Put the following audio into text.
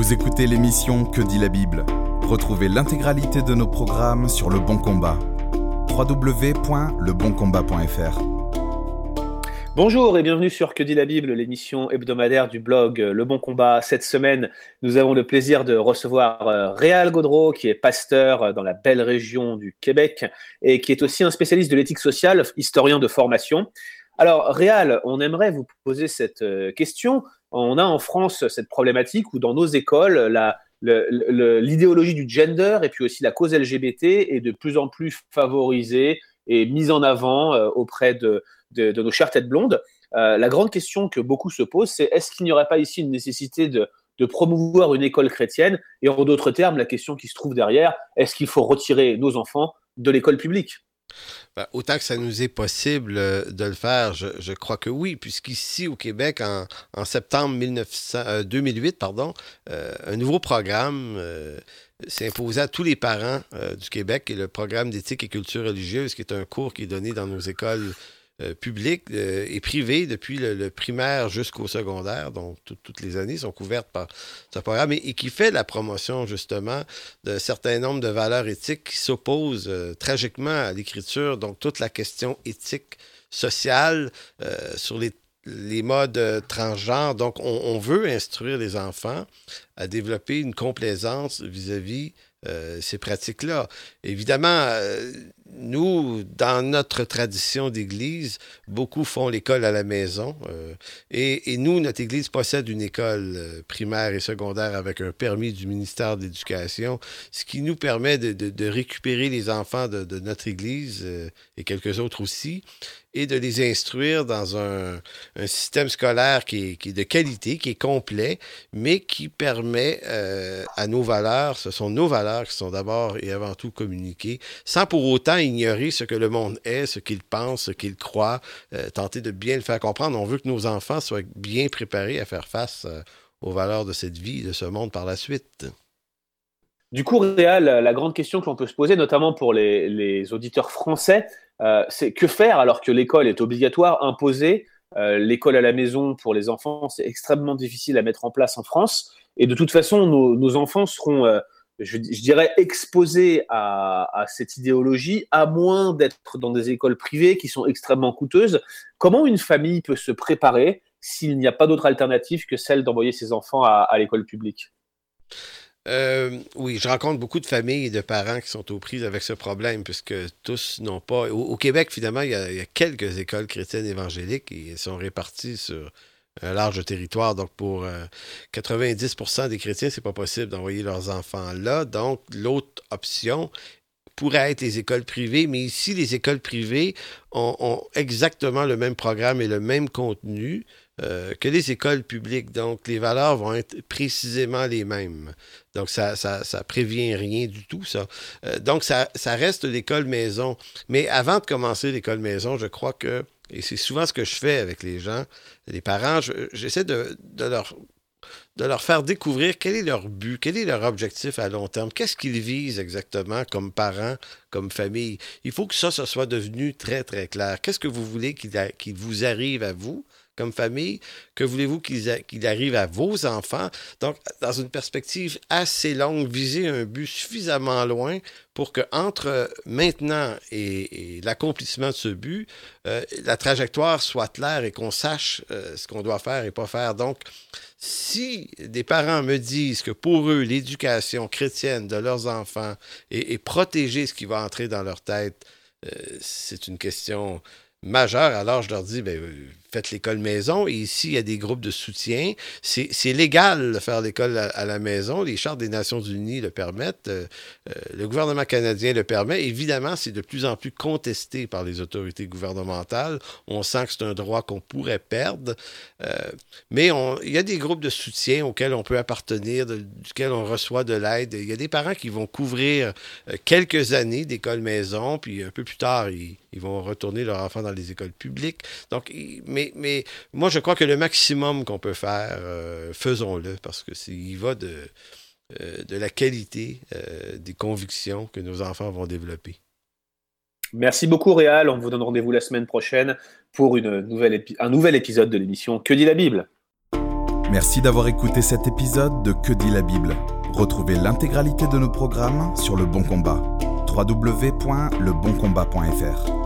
Vous écoutez l'émission Que dit la Bible Retrouvez l'intégralité de nos programmes sur Le Bon Combat. www.leboncombat.fr Bonjour et bienvenue sur Que dit la Bible, l'émission hebdomadaire du blog Le Bon Combat. Cette semaine, nous avons le plaisir de recevoir euh, Réal Gaudreau, qui est pasteur euh, dans la belle région du Québec et qui est aussi un spécialiste de l'éthique sociale, historien de formation. Alors, Réal, on aimerait vous poser cette euh, question. On a en France cette problématique où dans nos écoles, l'idéologie du gender et puis aussi la cause LGBT est de plus en plus favorisée et mise en avant auprès de, de, nos chères têtes blondes, euh, la grande question que beaucoup se posent, c'est est-ce qu'il n'y aurait pas ici une nécessité de, promouvoir une école chrétienne? Et en d'autres termes, la question qui se trouve derrière, est-ce qu'il faut retirer nos enfants de l'école publique? Ben, autant que ça nous est possible euh, de le faire, je, crois que oui, puisqu'ici au Québec, en, septembre 2008, euh, pardon, un nouveau programme s'est imposé à tous les parents du Québec, et le programme d'éthique et culture religieuse, qui est un cours qui est donné dans nos écoles euh, public euh, et privé depuis le, primaire jusqu'au secondaire, donc toutes les années sont couvertes par ce programme, et, qui fait la promotion justement d'un certain nombre de valeurs éthiques qui s'opposent euh, tragiquement à l'écriture, donc toute la question éthique, sociale sur les les modes transgenres. Donc, on, veut instruire les enfants à développer une complaisance vis-à-vis ces pratiques-là. Évidemment, nous, dans notre tradition d'Église, beaucoup font l'école à la maison. Euh, et, nous, notre Église possède une école euh, primaire et secondaire avec un permis du ministère de l'Éducation, ce qui nous permet de, récupérer les enfants de, notre Église euh, et quelques autres aussi et de les instruire dans un, système scolaire qui est, de qualité, qui est complet, mais qui permet à nos valeurs, ce sont nos valeurs qui sont d'abord et avant tout communiquées, sans pour autant ignorer ce que le monde est, ce qu'il pense, ce qu'il croit, euh, tenter de bien le faire comprendre. On veut que nos enfants soient bien préparés à faire face euh, aux valeurs de cette vie, de ce monde par la suite. Du coup, Réal, la grande question que l'on peut se poser, notamment pour les, auditeurs français, euh, c'est que faire alors que l'école est obligatoire, imposée L'école à la maison pour les enfants, c'est extrêmement difficile à mettre en place en France. Et de toute façon, nos enfants seront je, dirais, exposé à, cette idéologie, à moins d'être dans des écoles privées qui sont extrêmement coûteuses. Comment une famille peut se préparer s'il n'y a pas d'autre alternative que celle d'envoyer ses enfants à, l'école publique? Euh, oui, je rencontre beaucoup de familles et de parents qui sont aux prises avec ce problème, puisque tous n'ont pas. Au, Québec, finalement, il y, a, il y, a, quelques écoles chrétiennes évangéliques et elles sont réparties sur un large territoire. Donc, pour 90% euh, des chrétiens, c'est pas possible d'envoyer leurs enfants là. Donc, l'autre option pourrait être les écoles privées, mais ici, les écoles privées ont, exactement le même programme et le même contenu euh, que les écoles publiques. Donc, les valeurs vont être précisément les mêmes. Donc, ça, ça, ça prévient rien du tout, ça. Euh, donc, ça, ça reste l'école maison. Mais avant de commencer l'école maison, je crois que et c'est souvent ce que je fais avec les gens, les parents. J'essaie de, leur, faire découvrir quel est leur but, quel est leur objectif à long terme, qu'est-ce qu'ils visent exactement comme parents, comme famille? Il faut que ça, ça soit devenu très, très clair. Qu'est-ce que vous voulez qu'il vous arrive à vous? Comme famille? Que voulez-vous qu'il arrive à vos enfants? Donc, dans une perspective assez longue, viser un but suffisamment loin pour que entre maintenant et, l'accomplissement de ce but, euh, la trajectoire soit claire et qu'on sache euh, ce qu'on doit faire et pas faire. Donc, si des parents me disent que pour eux, l'éducation chrétienne de leurs enfants est, protéger ce qui va entrer dans leur tête, euh, c'est une question majeure, alors je leur dis, ben, faites l'école maison. Et ici, il y a des groupes de soutien. C'est légal de faire l'école à, la maison. Les chartes des Nations Unies le permettent. Euh, euh, le gouvernement canadien le permet. Évidemment, c'est de plus en plus contesté par les autorités gouvernementales. On sent que c'est un droit qu'on pourrait perdre. Euh, mais il y a des groupes de soutien auxquels on peut appartenir, duquel on reçoit de l'aide. Il y a des parents qui vont couvrir quelques années d'école maison, puis un peu plus tard, ils, ils vont retourner leur enfant dans les écoles publiques. Donc, mais mais, moi, je crois que le maximum qu'on peut faire, euh, faisons-le, parce que il va de, euh, de la qualité euh, des convictions que nos enfants vont développer. Merci beaucoup, Réal. On vous donne rendez-vous la semaine prochaine pour une nouvelle un nouvel épisode de l'émission Que dit la Bible Merci d'avoir écouté cet épisode de Que dit la Bible. Retrouvez l'intégralité de nos programmes sur Le Bon Combat. www.leboncombat.fr